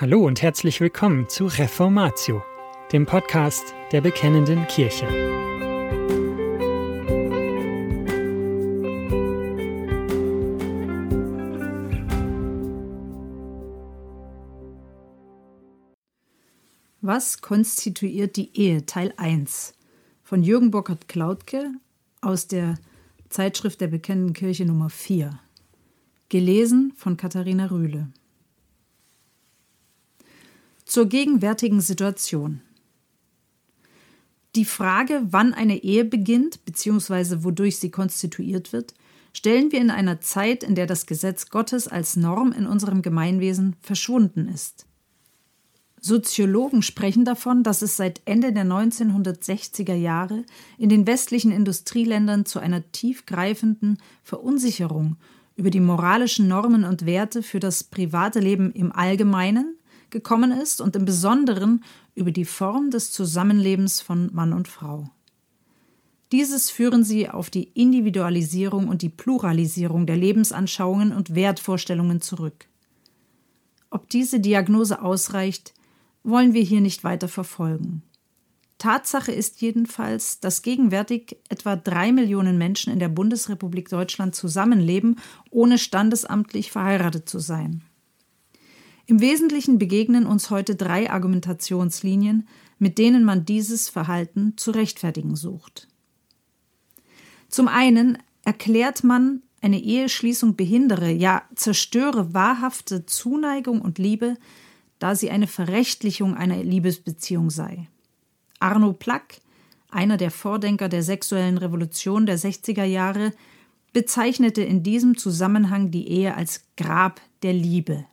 Hallo und herzlich willkommen zu Reformatio, dem Podcast der Bekennenden Kirche. Was konstituiert die Ehe? Teil 1 von Jürgen Burkhard-Klautke aus der Zeitschrift der Bekennenden Kirche Nummer 4. Gelesen von Katharina Rühle. Zur gegenwärtigen Situation. Die Frage, wann eine Ehe beginnt bzw. wodurch sie konstituiert wird, stellen wir in einer Zeit, in der das Gesetz Gottes als Norm in unserem Gemeinwesen verschwunden ist. Soziologen sprechen davon, dass es seit Ende der 1960er Jahre in den westlichen Industrieländern zu einer tiefgreifenden Verunsicherung über die moralischen Normen und Werte für das private Leben im Allgemeinen gekommen ist und im Besonderen über die Form des Zusammenlebens von Mann und Frau. Dieses führen sie auf die Individualisierung und die Pluralisierung der Lebensanschauungen und Wertvorstellungen zurück. Ob diese Diagnose ausreicht, wollen wir hier nicht weiter verfolgen. Tatsache ist jedenfalls, dass gegenwärtig etwa drei Millionen Menschen in der Bundesrepublik Deutschland zusammenleben, ohne standesamtlich verheiratet zu sein. Im Wesentlichen begegnen uns heute drei Argumentationslinien, mit denen man dieses Verhalten zu rechtfertigen sucht. Zum einen erklärt man, eine Eheschließung behindere, ja zerstöre wahrhafte Zuneigung und Liebe, da sie eine Verrechtlichung einer Liebesbeziehung sei. Arno Plack, einer der Vordenker der sexuellen Revolution der 60er Jahre, bezeichnete in diesem Zusammenhang die Ehe als Grab der Liebe.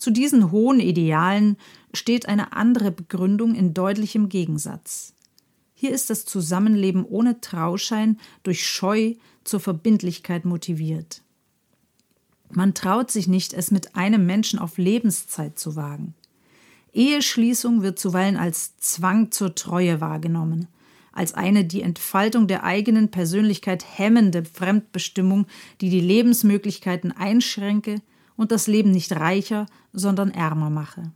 Zu diesen hohen Idealen steht eine andere Begründung in deutlichem Gegensatz. Hier ist das Zusammenleben ohne Trauschein durch Scheu zur Verbindlichkeit motiviert. Man traut sich nicht, es mit einem Menschen auf Lebenszeit zu wagen. Eheschließung wird zuweilen als Zwang zur Treue wahrgenommen, als eine die Entfaltung der eigenen Persönlichkeit hemmende Fremdbestimmung, die die Lebensmöglichkeiten einschränke und das Leben nicht reicher, sondern ärmer mache.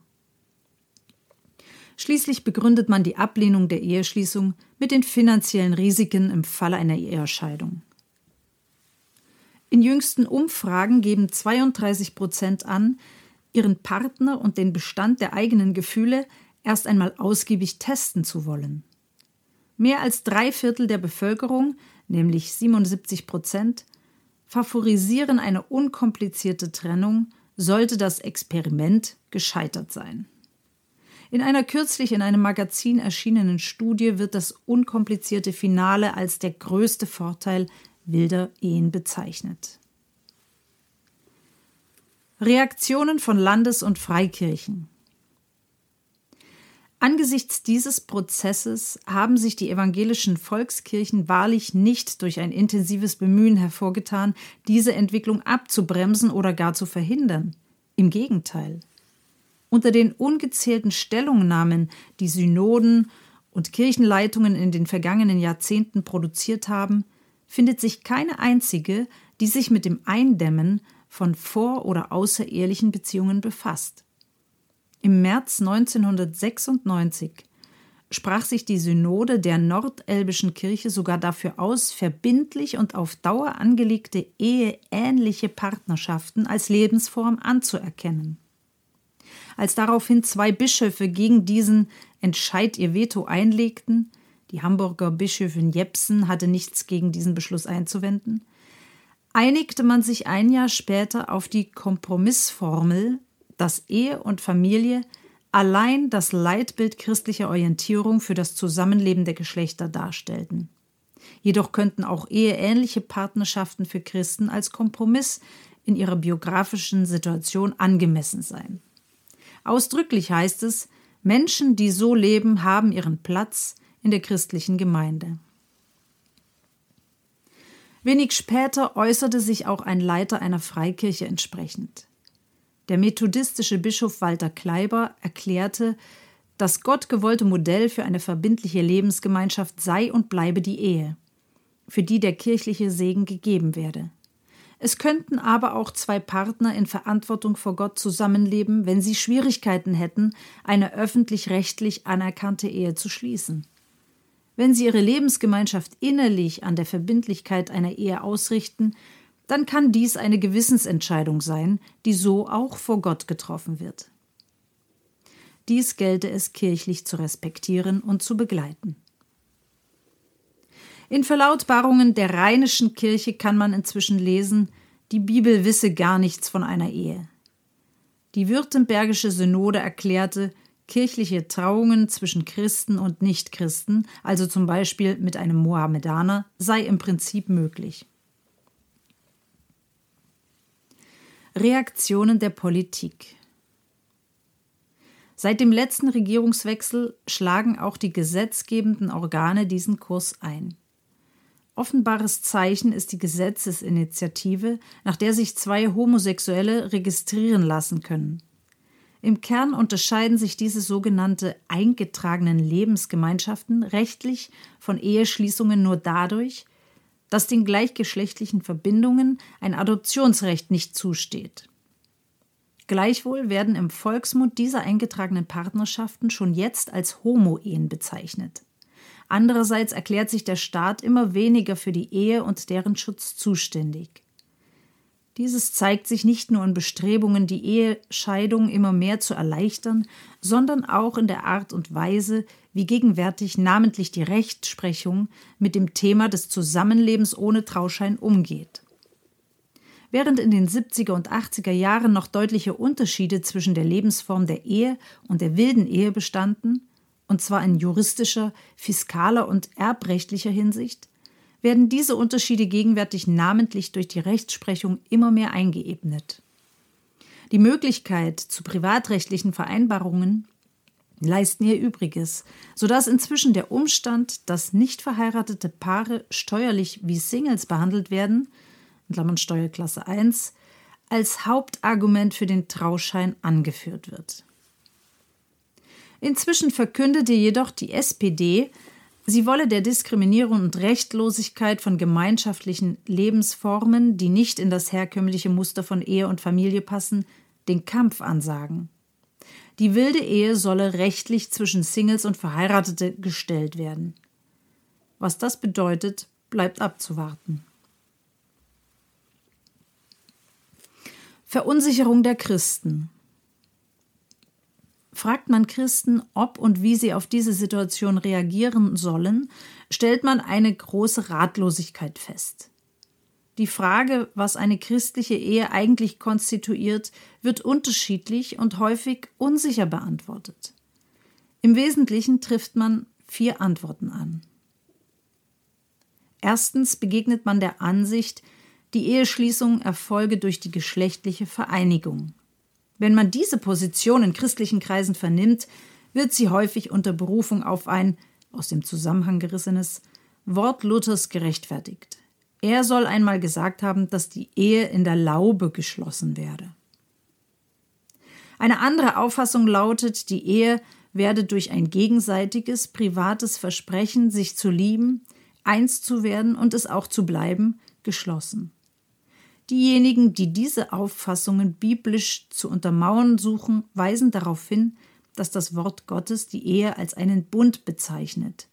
Schließlich begründet man die Ablehnung der Eheschließung mit den finanziellen Risiken im Falle einer Ehescheidung. In jüngsten Umfragen geben 32 Prozent an, ihren Partner und den Bestand der eigenen Gefühle erst einmal ausgiebig testen zu wollen. Mehr als drei Viertel der Bevölkerung, nämlich 77 Prozent, favorisieren eine unkomplizierte Trennung, sollte das Experiment gescheitert sein. In einer kürzlich in einem Magazin erschienenen Studie wird das unkomplizierte Finale als der größte Vorteil wilder Ehen bezeichnet. Reaktionen von Landes- und Freikirchen Angesichts dieses Prozesses haben sich die evangelischen Volkskirchen wahrlich nicht durch ein intensives Bemühen hervorgetan, diese Entwicklung abzubremsen oder gar zu verhindern. Im Gegenteil. Unter den ungezählten Stellungnahmen, die Synoden und Kirchenleitungen in den vergangenen Jahrzehnten produziert haben, findet sich keine einzige, die sich mit dem Eindämmen von vor- oder außerehelichen Beziehungen befasst. Im März 1996 sprach sich die Synode der Nordelbischen Kirche sogar dafür aus, verbindlich und auf Dauer angelegte eheähnliche Partnerschaften als Lebensform anzuerkennen. Als daraufhin zwei Bischöfe gegen diesen Entscheid ihr Veto einlegten, die Hamburger Bischöfin Jepsen hatte nichts gegen diesen Beschluss einzuwenden, einigte man sich ein Jahr später auf die Kompromissformel, dass Ehe und Familie allein das Leitbild christlicher Orientierung für das Zusammenleben der Geschlechter darstellten. Jedoch könnten auch eheähnliche Partnerschaften für Christen als Kompromiss in ihrer biografischen Situation angemessen sein. Ausdrücklich heißt es, Menschen, die so leben, haben ihren Platz in der christlichen Gemeinde. Wenig später äußerte sich auch ein Leiter einer Freikirche entsprechend. Der methodistische Bischof Walter Kleiber erklärte, das gottgewollte Modell für eine verbindliche Lebensgemeinschaft sei und bleibe die Ehe, für die der kirchliche Segen gegeben werde. Es könnten aber auch zwei Partner in Verantwortung vor Gott zusammenleben, wenn sie Schwierigkeiten hätten, eine öffentlich-rechtlich anerkannte Ehe zu schließen. Wenn sie ihre Lebensgemeinschaft innerlich an der Verbindlichkeit einer Ehe ausrichten, dann kann dies eine Gewissensentscheidung sein, die so auch vor Gott getroffen wird. Dies gelte es kirchlich zu respektieren und zu begleiten. In Verlautbarungen der Rheinischen Kirche kann man inzwischen lesen, die Bibel wisse gar nichts von einer Ehe. Die Württembergische Synode erklärte, kirchliche Trauungen zwischen Christen und Nichtchristen, also zum Beispiel mit einem Mohammedaner, sei im Prinzip möglich. Reaktionen der Politik Seit dem letzten Regierungswechsel schlagen auch die gesetzgebenden Organe diesen Kurs ein. Offenbares Zeichen ist die Gesetzesinitiative, nach der sich zwei Homosexuelle registrieren lassen können. Im Kern unterscheiden sich diese sogenannte eingetragenen Lebensgemeinschaften rechtlich von Eheschließungen nur dadurch, dass den gleichgeschlechtlichen Verbindungen ein Adoptionsrecht nicht zusteht. Gleichwohl werden im Volksmund diese eingetragenen Partnerschaften schon jetzt als Homo-Ehen bezeichnet. Andererseits erklärt sich der Staat immer weniger für die Ehe und deren Schutz zuständig. Dieses zeigt sich nicht nur in Bestrebungen, die Ehescheidung immer mehr zu erleichtern, sondern auch in der Art und Weise, wie gegenwärtig namentlich die Rechtsprechung mit dem Thema des Zusammenlebens ohne Trauschein umgeht. Während in den 70er und 80er Jahren noch deutliche Unterschiede zwischen der Lebensform der Ehe und der wilden Ehe bestanden, und zwar in juristischer, fiskaler und erbrechtlicher Hinsicht, werden diese Unterschiede gegenwärtig namentlich durch die Rechtsprechung immer mehr eingeebnet. Die Möglichkeit zu privatrechtlichen Vereinbarungen leisten ihr Übriges, sodass inzwischen der Umstand, dass nicht verheiratete Paare steuerlich wie Singles behandelt werden, in Steuerklasse 1, als Hauptargument für den Trauschein angeführt wird. Inzwischen verkündete jedoch die SPD, sie wolle der Diskriminierung und Rechtlosigkeit von gemeinschaftlichen Lebensformen, die nicht in das herkömmliche Muster von Ehe und Familie passen, den Kampf ansagen. Die wilde Ehe solle rechtlich zwischen Singles und Verheiratete gestellt werden. Was das bedeutet, bleibt abzuwarten. Verunsicherung der Christen. Fragt man Christen, ob und wie sie auf diese Situation reagieren sollen, stellt man eine große Ratlosigkeit fest. Die Frage, was eine christliche Ehe eigentlich konstituiert, wird unterschiedlich und häufig unsicher beantwortet. Im Wesentlichen trifft man vier Antworten an. Erstens begegnet man der Ansicht, die Eheschließung erfolge durch die geschlechtliche Vereinigung. Wenn man diese Position in christlichen Kreisen vernimmt, wird sie häufig unter Berufung auf ein aus dem Zusammenhang gerissenes Wort Luthers gerechtfertigt. Er soll einmal gesagt haben, dass die Ehe in der Laube geschlossen werde. Eine andere Auffassung lautet, die Ehe werde durch ein gegenseitiges, privates Versprechen, sich zu lieben, eins zu werden und es auch zu bleiben, geschlossen. Diejenigen, die diese Auffassungen biblisch zu untermauern suchen, weisen darauf hin, dass das Wort Gottes die Ehe als einen Bund bezeichnet.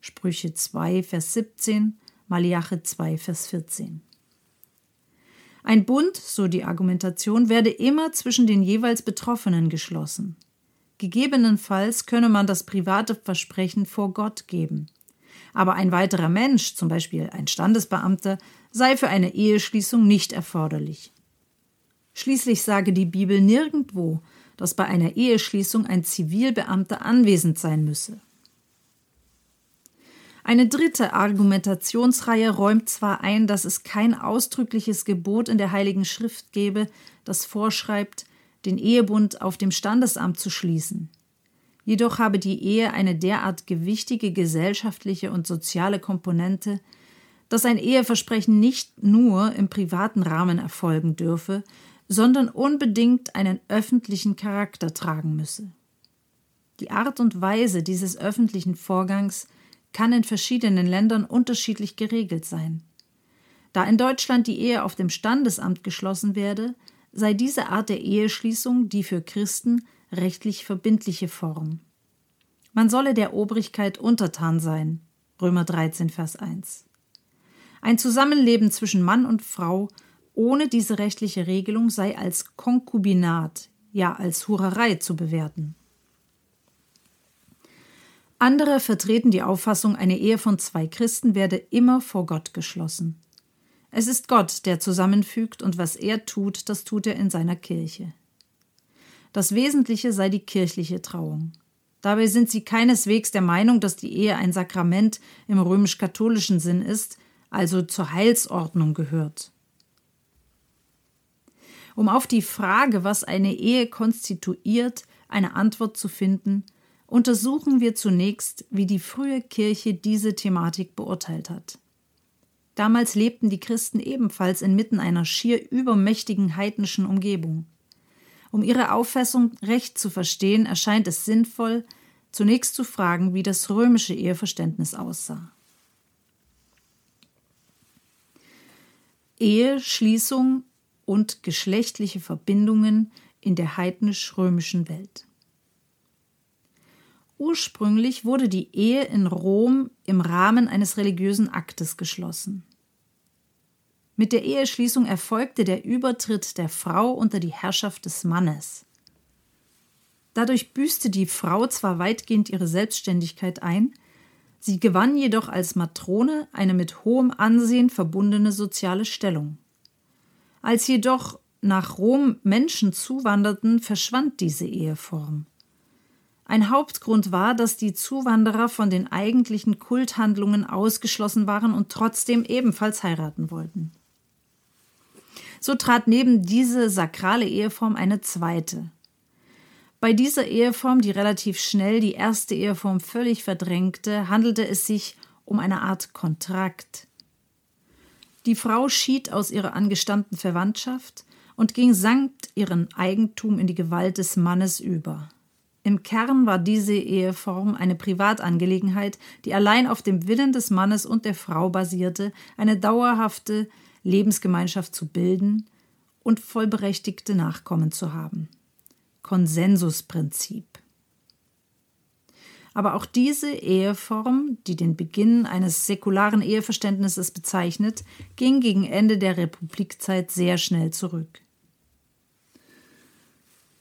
Sprüche 2, Vers 17, Malachi 2, Vers 14. Ein Bund, so die Argumentation, werde immer zwischen den jeweils Betroffenen geschlossen. Gegebenenfalls könne man das private Versprechen vor Gott geben. Aber ein weiterer Mensch, zum Beispiel ein Standesbeamter, sei für eine Eheschließung nicht erforderlich. Schließlich sage die Bibel nirgendwo, dass bei einer Eheschließung ein Zivilbeamter anwesend sein müsse. Eine dritte Argumentationsreihe räumt zwar ein, dass es kein ausdrückliches Gebot in der Heiligen Schrift gebe, das vorschreibt, den Ehebund auf dem Standesamt zu schließen. Jedoch habe die Ehe eine derart gewichtige gesellschaftliche und soziale Komponente, dass ein Eheversprechen nicht nur im privaten Rahmen erfolgen dürfe, sondern unbedingt einen öffentlichen Charakter tragen müsse. Die Art und Weise dieses öffentlichen Vorgangs kann in verschiedenen Ländern unterschiedlich geregelt sein. Da in Deutschland die Ehe auf dem Standesamt geschlossen werde, sei diese Art der Eheschließung die für Christen rechtlich verbindliche Form. Man solle der Obrigkeit untertan sein. Römer 13, Vers 1. Ein Zusammenleben zwischen Mann und Frau ohne diese rechtliche Regelung sei als Konkubinat, ja als Hurerei zu bewerten. Andere vertreten die Auffassung, eine Ehe von zwei Christen werde immer vor Gott geschlossen. Es ist Gott, der zusammenfügt, und was er tut, das tut er in seiner Kirche. Das Wesentliche sei die kirchliche Trauung. Dabei sind sie keineswegs der Meinung, dass die Ehe ein Sakrament im römisch-katholischen Sinn ist, also zur Heilsordnung gehört. Um auf die Frage, was eine Ehe konstituiert, eine Antwort zu finden, untersuchen wir zunächst, wie die frühe Kirche diese Thematik beurteilt hat. Damals lebten die Christen ebenfalls inmitten einer schier übermächtigen heidnischen Umgebung. Um ihre Auffassung recht zu verstehen, erscheint es sinnvoll, zunächst zu fragen, wie das römische Eheverständnis aussah. Eheschließung und geschlechtliche Verbindungen in der heidnisch-römischen Welt. Ursprünglich wurde die Ehe in Rom im Rahmen eines religiösen Aktes geschlossen. Mit der Eheschließung erfolgte der Übertritt der Frau unter die Herrschaft des Mannes. Dadurch büßte die Frau zwar weitgehend ihre Selbstständigkeit ein, sie gewann jedoch als Matrone eine mit hohem Ansehen verbundene soziale Stellung. Als jedoch nach Rom Menschen zuwanderten, verschwand diese Eheform. Ein Hauptgrund war, dass die Zuwanderer von den eigentlichen Kulthandlungen ausgeschlossen waren und trotzdem ebenfalls heiraten wollten. So trat neben diese sakrale Eheform eine zweite. Bei dieser Eheform, die relativ schnell die erste Eheform völlig verdrängte, handelte es sich um eine Art Kontrakt. Die Frau schied aus ihrer angestammten Verwandtschaft und ging sankt ihrem Eigentum in die Gewalt des Mannes über. Im Kern war diese Eheform eine Privatangelegenheit, die allein auf dem Willen des Mannes und der Frau basierte, eine dauerhafte Lebensgemeinschaft zu bilden und vollberechtigte Nachkommen zu haben. Konsensusprinzip. Aber auch diese Eheform, die den Beginn eines säkularen Eheverständnisses bezeichnet, ging gegen Ende der Republikzeit sehr schnell zurück.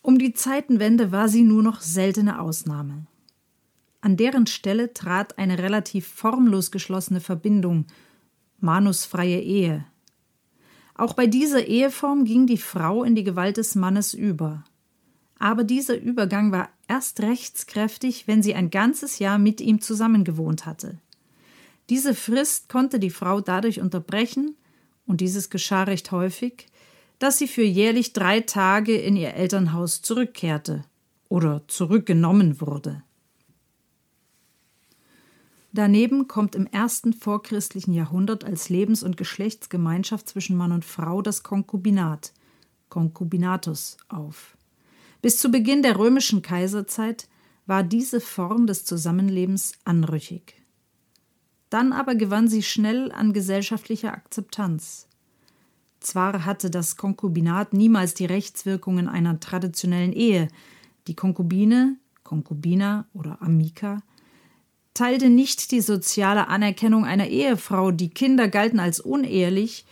Um die Zeitenwende war sie nur noch seltene Ausnahme. An deren Stelle trat eine relativ formlos geschlossene Verbindung, manusfreie Ehe. Auch bei dieser Eheform ging die Frau in die Gewalt des Mannes über. Aber dieser Übergang war erst rechtskräftig, wenn sie ein ganzes Jahr mit ihm zusammengewohnt hatte. Diese Frist konnte die Frau dadurch unterbrechen, und dieses geschah recht häufig, dass sie für jährlich drei Tage in ihr Elternhaus zurückkehrte oder zurückgenommen wurde. Daneben kommt im ersten vorchristlichen Jahrhundert als Lebens- und Geschlechtsgemeinschaft zwischen Mann und Frau das Konkubinat, Concubinatus, auf. Bis zu Beginn der römischen Kaiserzeit war diese Form des Zusammenlebens anrüchig. Dann aber gewann sie schnell an gesellschaftlicher Akzeptanz. Zwar hatte das Konkubinat niemals die Rechtswirkungen einer traditionellen Ehe. Die Konkubine, Konkubina oder Amica, teilte nicht die soziale Anerkennung einer Ehefrau, die Kinder galten als unehelich,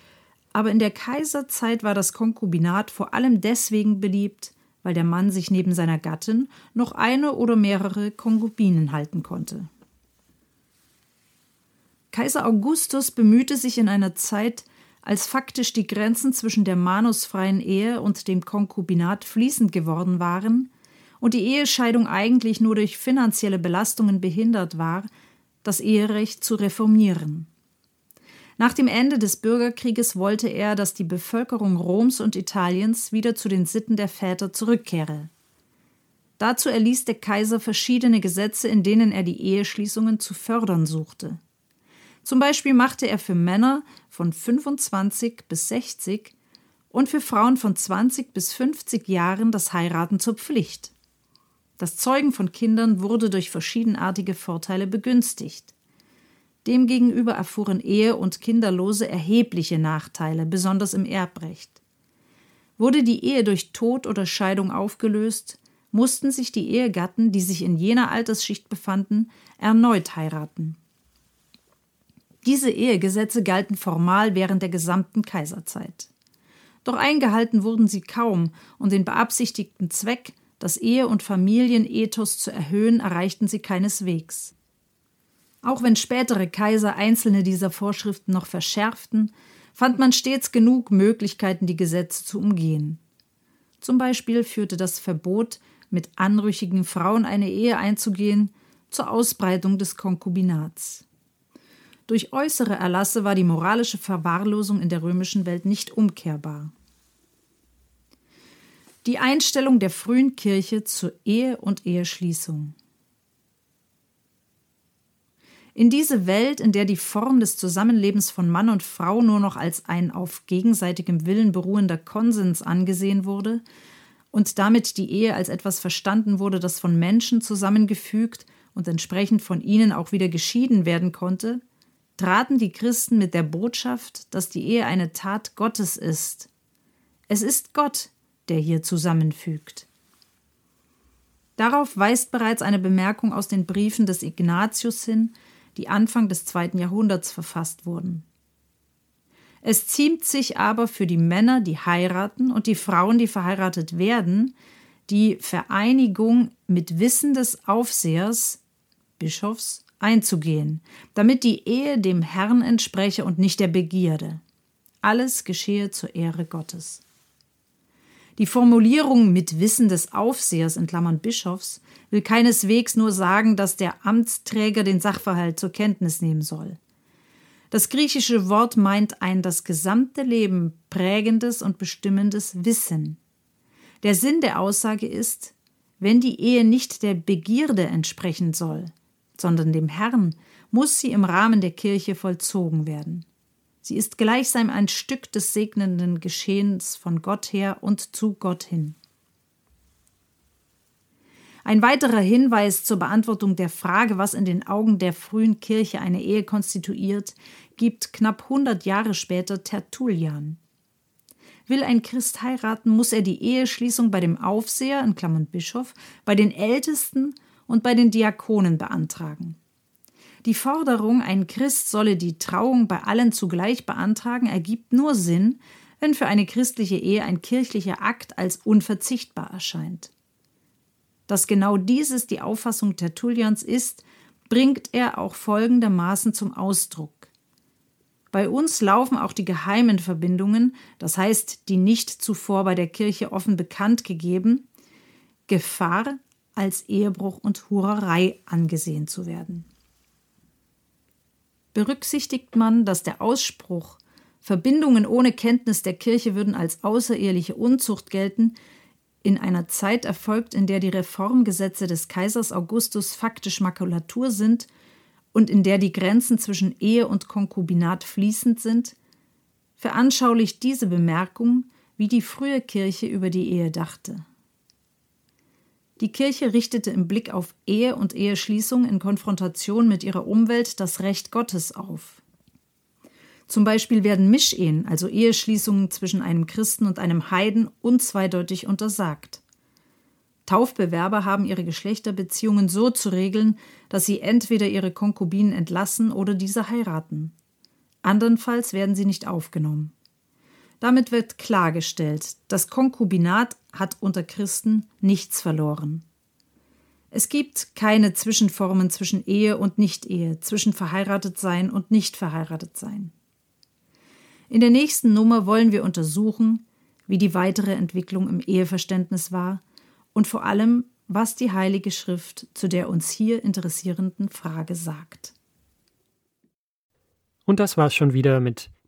aber in der Kaiserzeit war das Konkubinat vor allem deswegen beliebt, weil der Mann sich neben seiner Gattin noch eine oder mehrere Konkubinen halten konnte. Kaiser Augustus bemühte sich in einer Zeit, als faktisch die Grenzen zwischen der manusfreien Ehe und dem Konkubinat fließend geworden waren und die Ehescheidung eigentlich nur durch finanzielle Belastungen behindert war, das Eherecht zu reformieren. Nach dem Ende des Bürgerkrieges wollte er, dass die Bevölkerung Roms und Italiens wieder zu den Sitten der Väter zurückkehre. Dazu erließ der Kaiser verschiedene Gesetze, in denen er die Eheschließungen zu fördern suchte. Zum Beispiel machte er für Männer von 25 bis 60 und für Frauen von 20 bis 50 Jahren das Heiraten zur Pflicht. Das Zeugen von Kindern wurde durch verschiedenartige Vorteile begünstigt. Demgegenüber erfuhren Ehe und Kinderlose erhebliche Nachteile, besonders im Erbrecht. Wurde die Ehe durch Tod oder Scheidung aufgelöst, mussten sich die Ehegatten, die sich in jener Altersschicht befanden, erneut heiraten. Diese Ehegesetze galten formal während der gesamten Kaiserzeit. Doch eingehalten wurden sie kaum, und den beabsichtigten Zweck, das Ehe- und Familienethos zu erhöhen, erreichten sie keineswegs. Auch wenn spätere Kaiser einzelne dieser Vorschriften noch verschärften, fand man stets genug Möglichkeiten, die Gesetze zu umgehen. Zum Beispiel führte das Verbot, mit anrüchigen Frauen eine Ehe einzugehen, zur Ausbreitung des Konkubinats. Durch äußere Erlasse war die moralische Verwahrlosung in der römischen Welt nicht umkehrbar. Die Einstellung der frühen Kirche zur Ehe und Eheschließung. In diese Welt, in der die Form des Zusammenlebens von Mann und Frau nur noch als ein auf gegenseitigem Willen beruhender Konsens angesehen wurde und damit die Ehe als etwas verstanden wurde, das von Menschen zusammengefügt und entsprechend von ihnen auch wieder geschieden werden konnte, traten die Christen mit der Botschaft, dass die Ehe eine Tat Gottes ist. Es ist Gott, der hier zusammenfügt. Darauf weist bereits eine Bemerkung aus den Briefen des Ignatius hin, die Anfang des zweiten Jahrhunderts verfasst wurden. Es ziemt sich aber für die Männer, die heiraten, und die Frauen, die verheiratet werden, die Vereinigung mit Wissen des Aufsehers, Bischofs, einzugehen, damit die Ehe dem Herrn entspreche und nicht der Begierde. Alles geschehe zur Ehre Gottes. Die Formulierung mit Wissen des Aufsehers in Klammern Bischofs will keineswegs nur sagen, dass der Amtsträger den Sachverhalt zur Kenntnis nehmen soll. Das griechische Wort meint ein das gesamte Leben prägendes und bestimmendes Wissen. Der Sinn der Aussage ist, wenn die Ehe nicht der Begierde entsprechen soll, sondern dem Herrn, muss sie im Rahmen der Kirche vollzogen werden. Sie ist gleichsam ein Stück des segnenden Geschehens von Gott her und zu Gott hin. Ein weiterer Hinweis zur Beantwortung der Frage, was in den Augen der frühen Kirche eine Ehe konstituiert, gibt knapp 100 Jahre später Tertullian. Will ein Christ heiraten, muss er die Eheschließung bei dem Aufseher, in Klammern Bischof, bei den Ältesten und bei den Diakonen beantragen. Die Forderung, ein Christ solle die Trauung bei allen zugleich beantragen, ergibt nur Sinn, wenn für eine christliche Ehe ein kirchlicher Akt als unverzichtbar erscheint. Dass genau dieses die Auffassung Tertullians ist, bringt er auch folgendermaßen zum Ausdruck. Bei uns laufen auch die geheimen Verbindungen, das heißt die nicht zuvor bei der Kirche offen bekannt gegeben, Gefahr, als Ehebruch und Hurerei angesehen zu werden. Berücksichtigt man, dass der Ausspruch Verbindungen ohne Kenntnis der Kirche würden als außereheliche Unzucht gelten, in einer Zeit erfolgt, in der die Reformgesetze des Kaisers Augustus faktisch Makulatur sind und in der die Grenzen zwischen Ehe und Konkubinat fließend sind, veranschaulicht diese Bemerkung, wie die frühe Kirche über die Ehe dachte. Die Kirche richtete im Blick auf Ehe und Eheschließung in Konfrontation mit ihrer Umwelt das Recht Gottes auf. Zum Beispiel werden Mischehen, also Eheschließungen zwischen einem Christen und einem Heiden, unzweideutig untersagt. Taufbewerber haben ihre Geschlechterbeziehungen so zu regeln, dass sie entweder ihre Konkubinen entlassen oder diese heiraten. Andernfalls werden sie nicht aufgenommen. Damit wird klargestellt, das Konkubinat hat unter Christen nichts verloren. Es gibt keine Zwischenformen zwischen Ehe und Nicht-Ehe, zwischen verheiratet sein und nicht verheiratet sein. In der nächsten Nummer wollen wir untersuchen, wie die weitere Entwicklung im Eheverständnis war und vor allem, was die Heilige Schrift zu der uns hier interessierenden Frage sagt. Und das war's schon wieder mit